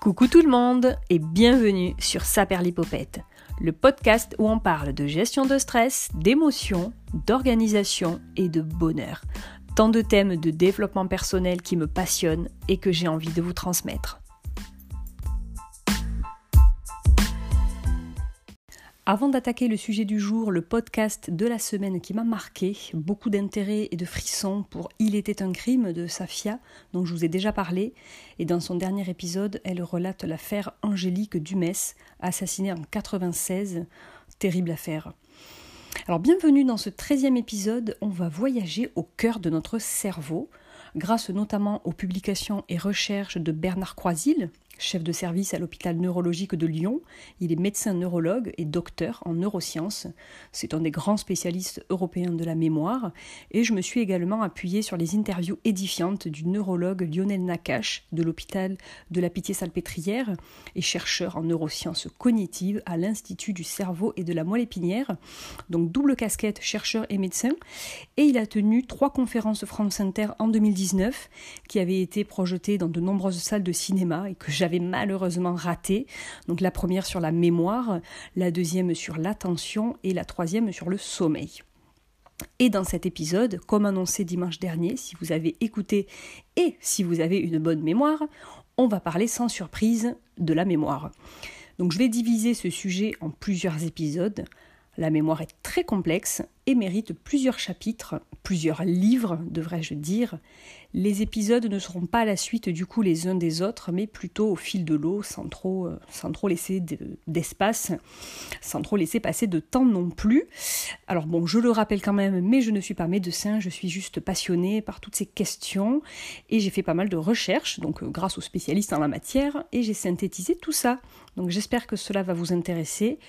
Coucou tout le monde et bienvenue sur Saperlipopette, le podcast où on parle de gestion de stress, d'émotions, d'organisation et de bonheur. Tant de thèmes de développement personnel qui me passionnent et que j'ai envie de vous transmettre. Avant d'attaquer le sujet du jour, le podcast de la semaine qui m'a marqué, beaucoup d'intérêt et de frissons pour Il était un crime de Safia, dont je vous ai déjà parlé, et dans son dernier épisode, elle relate l'affaire Angélique Dumès, assassinée en 96. Terrible affaire. Alors bienvenue dans ce 13e épisode, on va voyager au cœur de notre cerveau, grâce notamment aux publications et recherches de Bernard Croisil, chef de service à l'hôpital neurologique de Lyon. Il est médecin neurologue et docteur en neurosciences. C'est un des grands spécialistes européens de la mémoire. Et je me suis également appuyée sur les interviews édifiantes du neurologue Lionel Nakache de l'hôpital de la Pitié-Salpêtrière et chercheur en neurosciences cognitives à l'Institut du cerveau et de la moelle épinière. Donc double casquette chercheur et médecin. Et il a tenu trois conférences France Inter en 2019 qui avaient été projetées dans de nombreuses salles de cinéma et que j'avais malheureusement raté. Donc la première sur la mémoire, la deuxième sur l'attention et la troisième sur le sommeil. Et dans cet épisode, comme annoncé dimanche dernier, si vous avez écouté et si vous avez une bonne mémoire, on va parler sans surprise de la mémoire. Donc je vais diviser ce sujet en plusieurs épisodes. La mémoire est très complexe mérite plusieurs chapitres, plusieurs livres, devrais-je dire. Les épisodes ne seront pas à la suite du coup les uns des autres, mais plutôt au fil de l'eau, sans trop, euh, sans trop laisser d'espace, sans trop laisser passer de temps non plus. Alors bon, je le rappelle quand même, mais je ne suis pas médecin, je suis juste passionnée par toutes ces questions et j'ai fait pas mal de recherches, donc euh, grâce aux spécialistes en la matière, et j'ai synthétisé tout ça. Donc j'espère que cela va vous intéresser.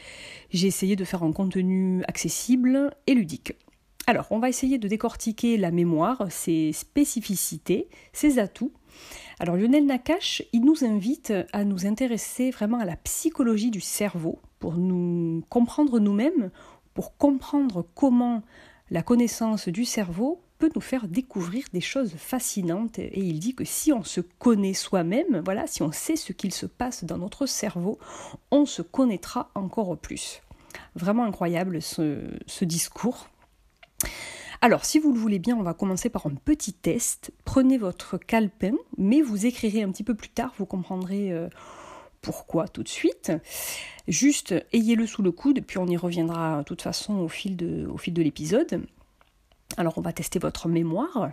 J'ai essayé de faire un contenu accessible et ludique. Alors, on va essayer de décortiquer la mémoire, ses spécificités, ses atouts. Alors, Lionel Nakache, il nous invite à nous intéresser vraiment à la psychologie du cerveau pour nous comprendre nous-mêmes, pour comprendre comment la connaissance du cerveau peut nous faire découvrir des choses fascinantes et il dit que si on se connaît soi-même, voilà, si on sait ce qu'il se passe dans notre cerveau, on se connaîtra encore plus. Vraiment incroyable ce, discours. Alors, si vous le voulez bien, on va commencer par un petit test. Prenez votre calepin, mais vous écrirez un petit peu plus tard, vous comprendrez euh, pourquoi tout de suite. Juste, ayez-le sous le coude, puis on y reviendra de toute façon au fil de, au fil de l'épisode. Alors, on va tester votre mémoire.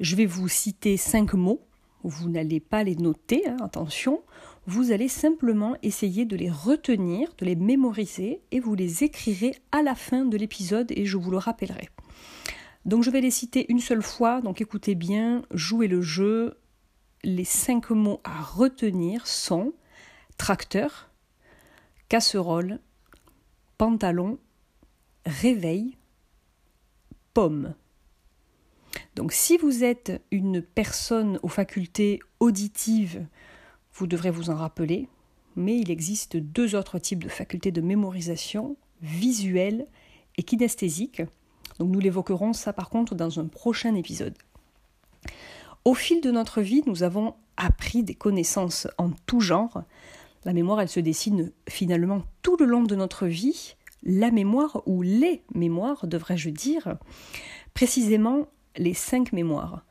Je vais vous citer cinq mots. Vous n'allez pas les noter, hein, attention. Vous allez simplement essayer de les retenir, de les mémoriser, et vous les écrirez à la fin de l'épisode, et je vous le rappellerai. Donc je vais les citer une seule fois, donc écoutez bien, jouez le jeu. Les cinq mots à retenir sont tracteur, casserole, pantalon, réveil, pomme. Donc si vous êtes une personne aux facultés auditives, vous devrez vous en rappeler, mais il existe deux autres types de facultés de mémorisation, visuelle et kinesthésique. Donc nous l'évoquerons ça par contre dans un prochain épisode. Au fil de notre vie, nous avons appris des connaissances en tout genre. La mémoire, elle se dessine finalement tout le long de notre vie. La mémoire, ou les mémoires, devrais-je dire, précisément les cinq mémoires.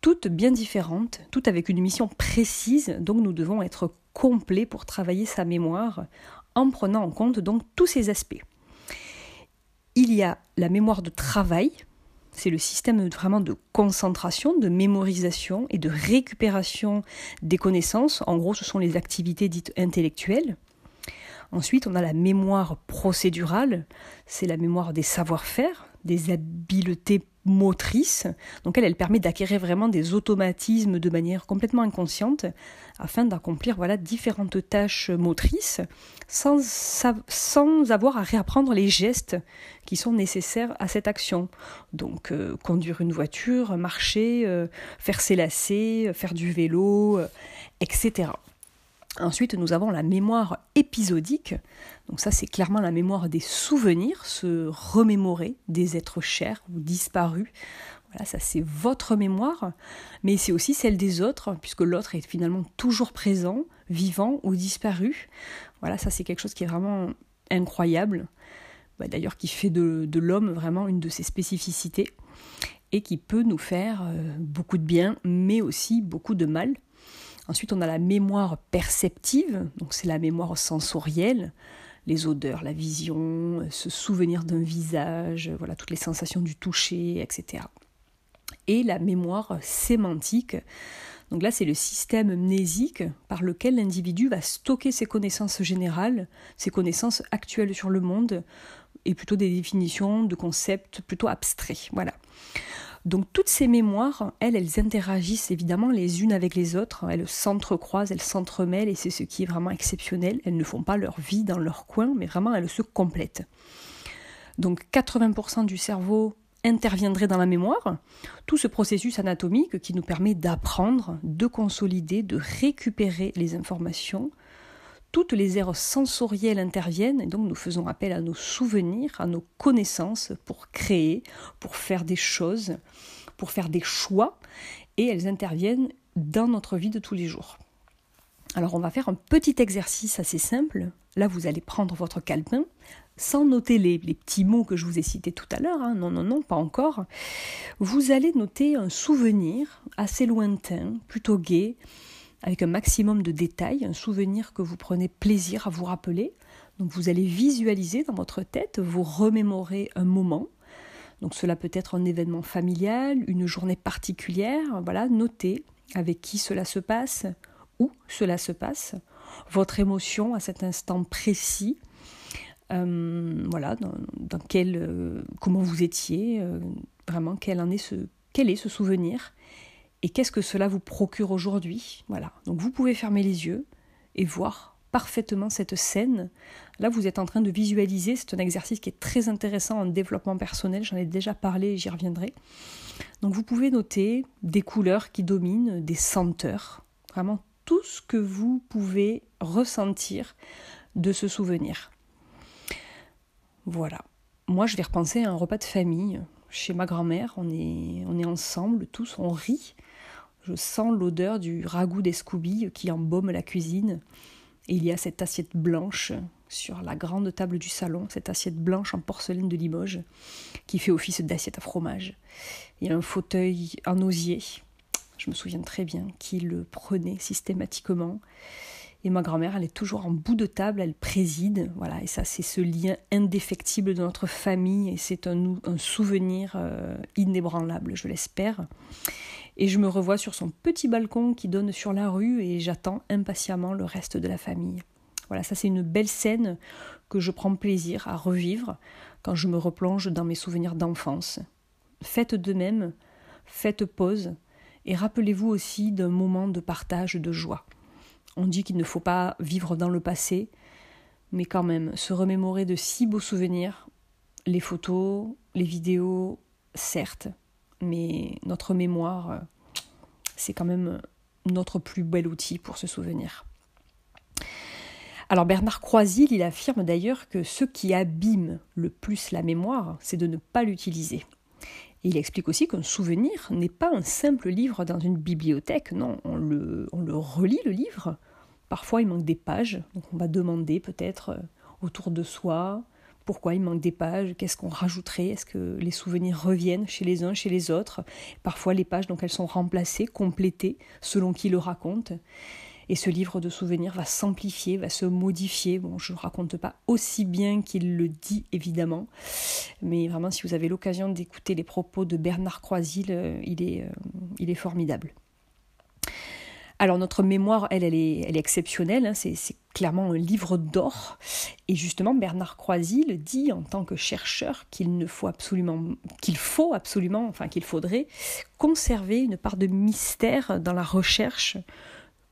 Toutes bien différentes, toutes avec une mission précise, donc nous devons être complets pour travailler sa mémoire en prenant en compte donc tous ces aspects. Il y a la mémoire de travail, c'est le système vraiment de concentration, de mémorisation et de récupération des connaissances. En gros, ce sont les activités dites intellectuelles. Ensuite, on a la mémoire procédurale, c'est la mémoire des savoir-faire, des habiletés motrice. Donc elle, elle permet d'acquérir vraiment des automatismes de manière complètement inconsciente afin d'accomplir voilà différentes tâches motrices sans, sans avoir à réapprendre les gestes qui sont nécessaires à cette action. Donc euh, conduire une voiture, marcher, euh, faire ses lacets, faire du vélo, euh, etc. Ensuite, nous avons la mémoire épisodique. Donc ça, c'est clairement la mémoire des souvenirs, se remémorer des êtres chers ou disparus. Voilà, ça c'est votre mémoire, mais c'est aussi celle des autres, puisque l'autre est finalement toujours présent, vivant ou disparu. Voilà, ça c'est quelque chose qui est vraiment incroyable, bah, d'ailleurs qui fait de, l'homme vraiment une de ses spécificités, et qui peut nous faire euh, beaucoup de bien, mais aussi beaucoup de mal. Ensuite, on a la mémoire perceptive, donc c'est la mémoire sensorielle, les odeurs, la vision, se souvenir d'un visage, voilà toutes les sensations du toucher, etc et la mémoire sémantique. Donc là, c'est le système mnésique par lequel l'individu va stocker ses connaissances générales, ses connaissances actuelles sur le monde, et plutôt des définitions de concepts plutôt abstraits. Voilà. Donc toutes ces mémoires, elles, elles interagissent évidemment les unes avec les autres, elles s'entrecroisent, elles s'entremêlent, et c'est ce qui est vraiment exceptionnel. Elles ne font pas leur vie dans leur coin, mais vraiment elles se complètent. Donc 80% du cerveau interviendrait dans la mémoire, tout ce processus anatomique qui nous permet d'apprendre, de consolider, de récupérer les informations. Toutes les aires sensorielles interviennent et donc nous faisons appel à nos souvenirs, à nos connaissances pour créer, pour faire des choses, pour faire des choix et elles interviennent dans notre vie de tous les jours. Alors on va faire un petit exercice assez simple. Là vous allez prendre votre calepin, sans noter les, petits mots que je vous ai cités tout à l'heure, hein. non, non, non, pas encore, vous allez noter un souvenir assez lointain, plutôt gai, avec un maximum de détails, un souvenir que vous prenez plaisir à vous rappeler. Donc vous allez visualiser dans votre tête, vous remémorer un moment. Donc cela peut être un événement familial, une journée particulière, voilà, notez avec qui cela se passe, où cela se passe, votre émotion à cet instant précis, euh, voilà, dans, quel, euh, comment vous étiez, euh, vraiment quel, en est ce, quel est ce souvenir et qu'est-ce que cela vous procure aujourd'hui? Voilà, donc vous pouvez fermer les yeux et voir parfaitement cette scène. Là, vous êtes en train de visualiser, c'est un exercice qui est très intéressant en développement personnel, j'en ai déjà parlé et j'y reviendrai. Donc vous pouvez noter des couleurs qui dominent, des senteurs, vraiment tout ce que vous pouvez ressentir de ce souvenir. Voilà. Moi, je vais repenser à un repas de famille chez ma grand-mère. On est, on est ensemble, tous, on rit. Je sens l'odeur du ragoût d'escoubille qui embaume la cuisine. Et il y a cette assiette blanche sur la grande table du salon, cette assiette blanche en porcelaine de Limoges qui fait office d'assiette à fromage. Il y a un fauteuil en osier, je me souviens très bien, qui le prenait systématiquement. Et ma grand-mère, elle est toujours en bout de table, elle préside. Voilà, et ça, c'est ce lien indéfectible de notre famille et c'est un, souvenir euh, inébranlable, je l'espère. Et je me revois sur son petit balcon qui donne sur la rue et j'attends impatiemment le reste de la famille. Voilà, ça c'est une belle scène que je prends plaisir à revivre quand je me replonge dans mes souvenirs d'enfance. Faites de même, faites pause et rappelez-vous aussi d'un moment de partage de joie. On dit qu'il ne faut pas vivre dans le passé, mais quand même, se remémorer de si beaux souvenirs, les photos, les vidéos, certes, mais notre mémoire, c'est quand même notre plus bel outil pour se souvenir. Alors Bernard Croisil, il affirme d'ailleurs que ce qui abîme le plus la mémoire, c'est de ne pas l'utiliser il explique aussi qu'un souvenir n'est pas un simple livre dans une bibliothèque, non, on le, on le relit le livre. Parfois il manque des pages, donc on va demander peut-être euh, autour de soi pourquoi il manque des pages, qu'est-ce qu'on rajouterait, est-ce que les souvenirs reviennent chez les uns, chez les autres? Parfois les pages donc elles sont remplacées, complétées selon qui le raconte. Et ce livre de souvenirs va s'amplifier, va se modifier. Bon, je ne raconte pas aussi bien qu'il le dit, évidemment. Mais vraiment, si vous avez l'occasion d'écouter les propos de Bernard Croisil, euh, il est, euh, il est formidable. Alors notre mémoire, elle, elle est, elle est exceptionnelle, hein. c'est, clairement un livre d'or. Et justement, Bernard Croisil dit en tant que chercheur qu'il ne faut absolument, qu'il faut absolument, enfin qu'il faudrait conserver une part de mystère dans la recherche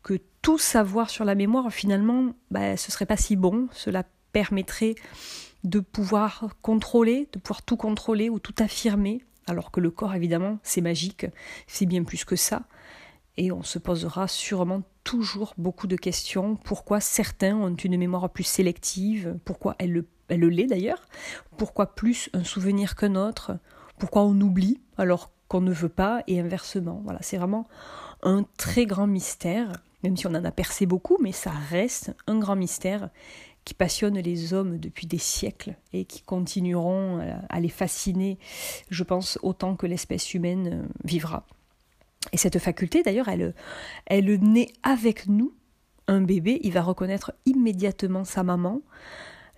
que tout savoir sur la mémoire, finalement, bah, ce serait pas si bon. Cela permettrait de pouvoir contrôler, de pouvoir tout contrôler ou tout affirmer, alors que le corps, évidemment, c'est magique, c'est bien plus que ça. Et on se posera sûrement toujours beaucoup de questions. Pourquoi certains ont une mémoire plus sélective? Pourquoi elle le, l'est d'ailleurs? Pourquoi plus un souvenir qu'un autre? Pourquoi on oublie alors qu'on ne veut pas? Et inversement. Voilà, c'est vraiment un très grand mystère, même si on en a percé beaucoup, mais ça reste un grand mystère qui passionne les hommes depuis des siècles et qui continueront à les fasciner, je pense, autant que l'espèce humaine vivra. Et cette faculté, d'ailleurs, elle, elle naît avec nous. Un bébé, il va reconnaître immédiatement sa maman.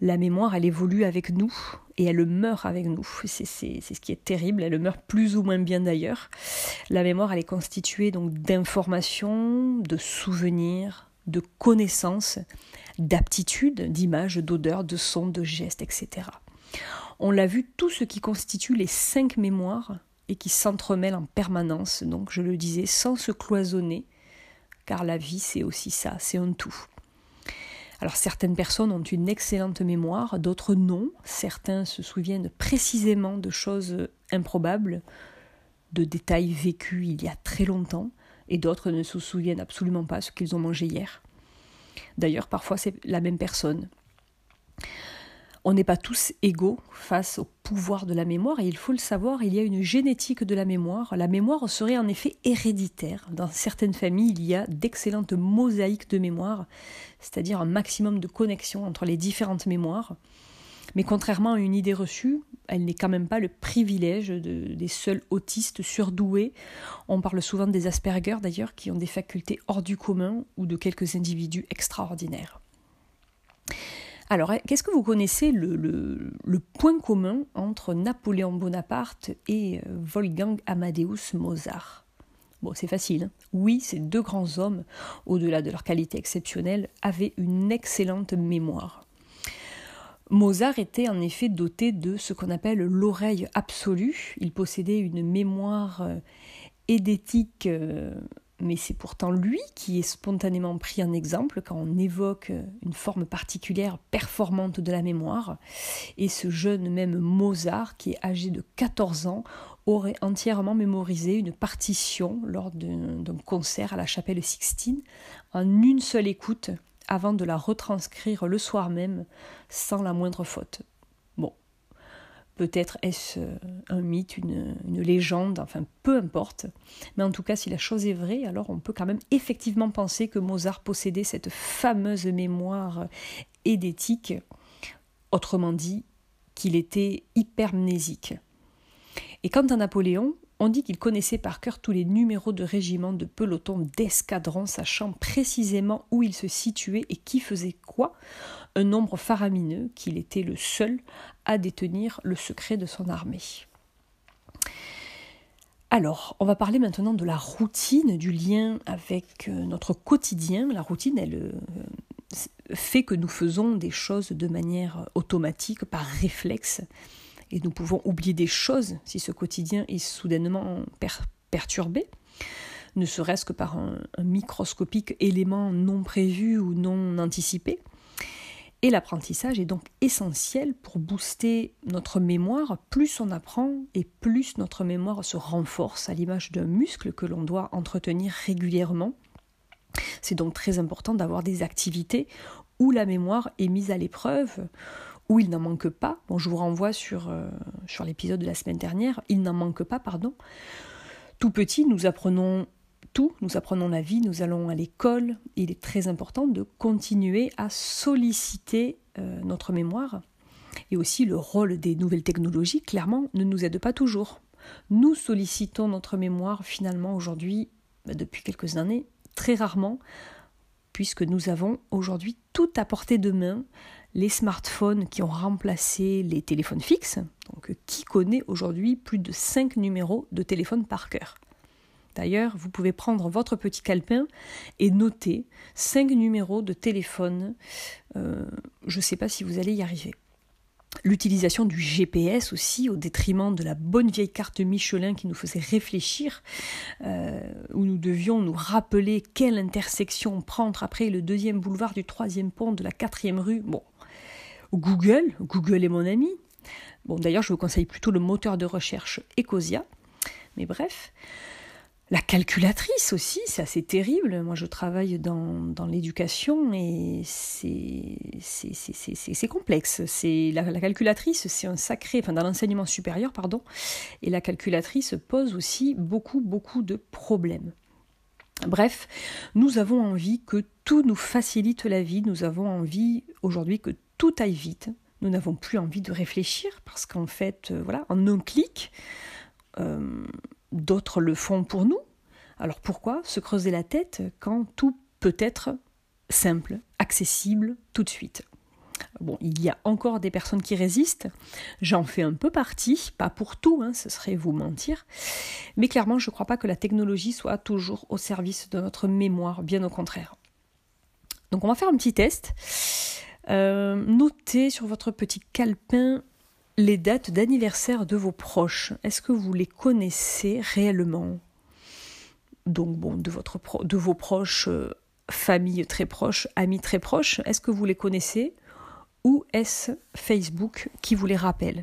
La mémoire, elle évolue avec nous et elle meurt avec nous. C'est ce qui est terrible. Elle meurt plus ou moins bien d'ailleurs. La mémoire, elle est constituée donc d'informations, de souvenirs, de connaissances d'aptitude, d'images, d'odeurs, de sons, de gestes, etc. On l'a vu, tout ce qui constitue les cinq mémoires et qui s'entremêlent en permanence, donc je le disais, sans se cloisonner, car la vie c'est aussi ça, c'est un tout. Alors certaines personnes ont une excellente mémoire, d'autres non, certains se souviennent précisément de choses improbables, de détails vécus il y a très longtemps, et d'autres ne se souviennent absolument pas ce qu'ils ont mangé hier. D'ailleurs, parfois, c'est la même personne. On n'est pas tous égaux face au pouvoir de la mémoire, et il faut le savoir, il y a une génétique de la mémoire. La mémoire serait en effet héréditaire. Dans certaines familles, il y a d'excellentes mosaïques de mémoire, c'est-à-dire un maximum de connexion entre les différentes mémoires. Mais contrairement à une idée reçue, elle n'est quand même pas le privilège des seuls autistes surdoués. On parle souvent des Asperger d'ailleurs, qui ont des facultés hors du commun ou de quelques individus extraordinaires. Alors, qu'est-ce que vous connaissez le, le, point commun entre Napoléon Bonaparte et euh, Wolfgang Amadeus Mozart? Bon, c'est facile. Hein. oui, ces deux grands hommes, au-delà de leur qualité exceptionnelle, avaient une excellente mémoire. Mozart était en effet doté de ce qu'on appelle l'oreille absolue. Il possédait une mémoire euh, édétique, euh, mais c'est pourtant lui qui est spontanément pris en exemple quand on évoque une forme particulière performante de la mémoire. Et ce jeune même Mozart, qui est âgé de 14 ans, aurait entièrement mémorisé une partition lors d'un concert à la chapelle Sixtine en une seule écoute avant de la retranscrire le soir même sans la moindre faute. Peut-être est-ce euh, un mythe, une, légende, enfin peu importe, mais en tout cas si la chose est vraie, alors on peut quand même effectivement penser que Mozart possédait cette fameuse mémoire édétique, autrement dit qu'il était hypermnésique. Et quant à Napoléon, on dit qu'il connaissait par cœur tous les numéros de régiments, de pelotons, d'escadrons, sachant précisément où il se situait et qui faisait quoi, un nombre faramineux qu'il était le seul à détenir le secret de son armée. Alors, on va parler maintenant de la routine, du lien avec euh, notre quotidien. La routine, elle euh, fait que nous faisons des choses de manière automatique, par réflexe et nous pouvons oublier des choses si ce quotidien est soudainement perturbé, ne serait-ce que par un, microscopique élément non prévu ou non anticipé. Et l'apprentissage est donc essentiel pour booster notre mémoire. Plus on apprend et plus notre mémoire se renforce à l'image d'un muscle que l'on doit entretenir régulièrement. C'est donc très important d'avoir des activités où la mémoire est mise à l'épreuve, où il n'en manque pas. Bon, je vous renvoie sur, euh, sur l'épisode de la semaine dernière. Il n'en manque pas, pardon. Tout petit, nous apprenons tout, nous apprenons la vie, nous allons à l'école. Il est très important de continuer à solliciter euh, notre mémoire. Et aussi le rôle des nouvelles technologies, clairement, ne nous aide pas toujours. Nous sollicitons notre mémoire finalement aujourd'hui, bah, depuis quelques années, très rarement, puisque nous avons aujourd'hui tout à portée de main les smartphones qui ont remplacé les téléphones fixes. Donc, qui connaît aujourd'hui plus de 5 numéros de téléphone par cœur? D'ailleurs, vous pouvez prendre votre petit calepin et noter 5 numéros de téléphone. Euh, je ne sais pas si vous allez y arriver. L'utilisation du GPS aussi, au détriment de la bonne vieille carte Michelin qui nous faisait réfléchir, euh, où nous devions nous rappeler quelle intersection prendre après le deuxième boulevard du troisième pont de la quatrième rue. Bon, Google, Google est mon ami. Bon, d'ailleurs, je vous conseille plutôt le moteur de recherche Ecosia. Mais bref. La calculatrice aussi, c'est assez terrible. Moi, je travaille dans, l'éducation et c'est complexe. C'est la, la, calculatrice, c'est un sacré, enfin dans l'enseignement supérieur, pardon. Et la calculatrice pose aussi beaucoup, beaucoup de problèmes. Bref, nous avons envie que tout nous facilite la vie. Nous avons envie aujourd'hui que tout aille vite. Nous n'avons plus envie de réfléchir parce qu'en fait, euh, voilà, en un clic. Euh, D'autres le font pour nous. Alors pourquoi se creuser la tête quand tout peut être simple, accessible tout de suite? Bon, il y a encore des personnes qui résistent. J'en fais un peu partie, pas pour tout, hein, ce serait vous mentir. Mais clairement, je ne crois pas que la technologie soit toujours au service de notre mémoire, bien au contraire. Donc on va faire un petit test. Euh, notez sur votre petit calepin les dates d'anniversaire de vos proches, est-ce que vous les connaissez réellement? Donc bon, de, vos proches, euh, famille très proche, amis très proches, est-ce que vous les connaissez? Ou est-ce Facebook qui vous les rappelle?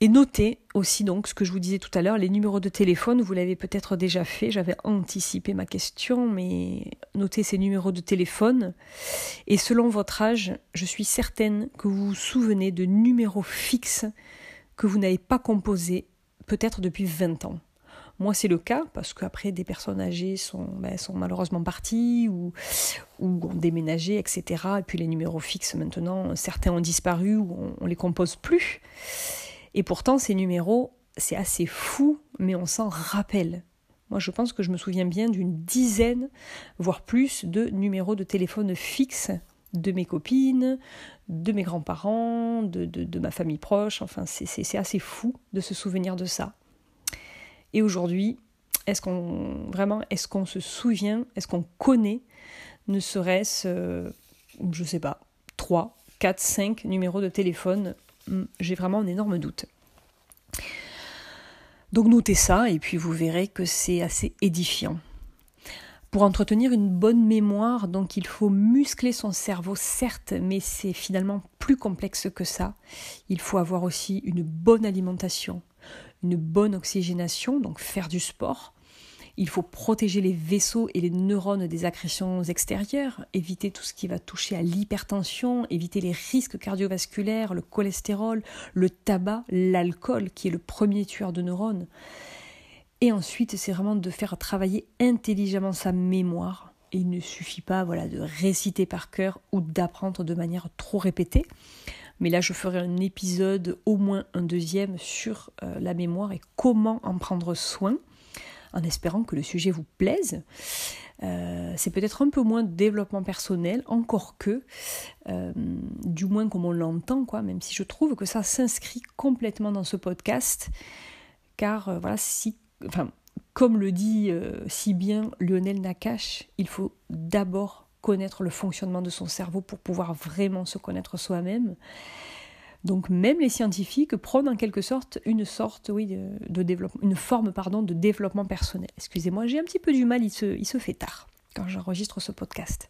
Et notez aussi donc ce que je vous disais tout à l'heure, les numéros de téléphone, vous l'avez peut-être déjà fait, j'avais anticipé ma question, mais notez ces numéros de téléphone. Et selon votre âge, je suis certaine que vous vous souvenez de numéros fixes que vous n'avez pas composés peut-être depuis 20 ans. Moi, c'est le cas parce qu'après, des personnes âgées sont, ben, sont malheureusement parties ou, ou, ont déménagé, etc. Et puis les numéros fixes, maintenant, certains ont disparu ou on ne les compose plus. Et pourtant, ces numéros, c'est assez fou, mais on s'en rappelle. Moi, je pense que je me souviens bien d'une dizaine, voire plus, de numéros de téléphone fixes de mes copines, de mes grands-parents, de, de, ma famille proche. Enfin, c'est assez fou de se souvenir de ça. Et aujourd'hui, est-ce qu'on vraiment, est-ce qu'on se souvient, est-ce qu'on connaît, ne serait-ce, euh, je sais pas, 3, 4, 5 numéros de téléphone j'ai vraiment un énorme doute. Donc notez ça et puis vous verrez que c'est assez édifiant. Pour entretenir une bonne mémoire, donc il faut muscler son cerveau, certes, mais c'est finalement plus complexe que ça. Il faut avoir aussi une bonne alimentation, une bonne oxygénation, donc faire du sport, il faut protéger les vaisseaux et les neurones des agressions extérieures, éviter tout ce qui va toucher à l'hypertension, éviter les risques cardiovasculaires, le cholestérol, le tabac, l'alcool qui est le premier tueur de neurones. Et ensuite, c'est vraiment de faire travailler intelligemment sa mémoire. Il ne suffit pas voilà, de réciter par cœur ou d'apprendre de manière trop répétée. Mais là, je ferai un épisode, au moins un deuxième, sur euh, la mémoire et comment en prendre soin en espérant que le sujet vous plaise. Euh, c'est peut-être un peu moins de développement personnel, encore que, euh, du moins comme on l'entend, quoi, même si je trouve que ça s'inscrit complètement dans ce podcast, car euh, voilà, si, enfin, comme le dit si bien Lionel Nakache, il faut d'abord connaître le fonctionnement de son cerveau pour pouvoir vraiment se connaître soi-même. Donc même les scientifiques prônent en quelque sorte une sorte, oui, de, développement, une forme pardon de développement personnel. Excusez-moi, j'ai un petit peu du mal, il se, fait tard quand j'enregistre ce podcast.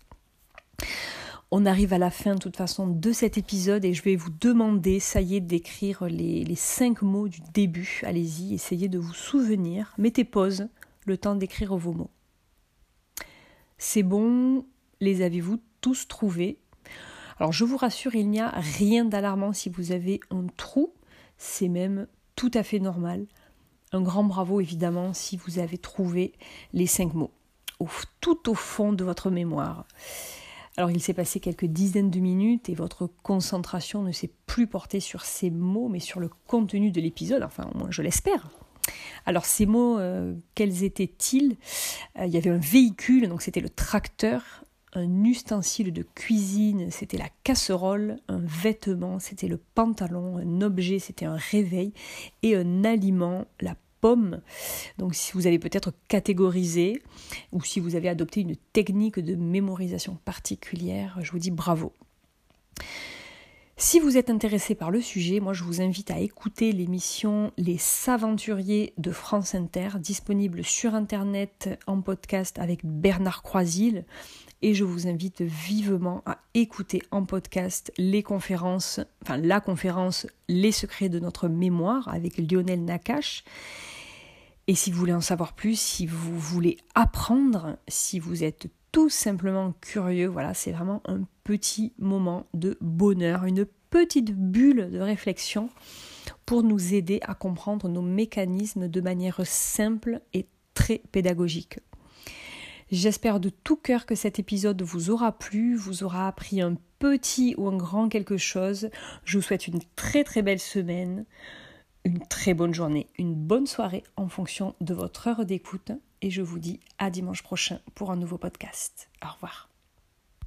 On arrive à la fin de toute façon de cet épisode et je vais vous demander, ça y est, d'écrire les cinq mots du début. Allez-y, essayez de vous souvenir. Mettez pause, le temps d'écrire vos mots. C'est bon, les avez-vous tous trouvés? Alors je vous rassure, il n'y a rien d'alarmant si vous avez un trou, c'est même tout à fait normal. Un grand bravo évidemment si vous avez trouvé les cinq mots, tout au fond de votre mémoire. Alors il s'est passé quelques dizaines de minutes et votre concentration ne s'est plus portée sur ces mots mais sur le contenu de l'épisode, enfin au moins je l'espère. Alors ces mots, euh, quels étaient-ils? Euh, Il y avait un véhicule, donc c'était le tracteur, un ustensile de cuisine, c'était la casserole, un vêtement, c'était le pantalon, un objet, c'était un réveil, et un aliment, la pomme. Donc si vous avez peut-être catégorisé, ou si vous avez adopté une technique de mémorisation particulière, je vous dis bravo. Si vous êtes intéressé par le sujet, moi je vous invite à écouter l'émission Les Saventuriers de France Inter, disponible sur Internet en podcast avec Bernard Croisil et je vous invite vivement à écouter en podcast les conférences, enfin la conférence Les secrets de notre mémoire avec Lionel Nakache. Et si vous voulez en savoir plus, si vous voulez apprendre, si vous êtes tout simplement curieux, voilà, c'est vraiment un petit moment de bonheur, une petite bulle de réflexion pour nous aider à comprendre nos mécanismes de manière simple et très pédagogique. J'espère de tout cœur que cet épisode vous aura plu, vous aura appris un petit ou un grand quelque chose. Je vous souhaite une très très belle semaine, une très bonne journée, une bonne soirée en fonction de votre heure d'écoute et je vous dis à dimanche prochain pour un nouveau podcast. Au revoir.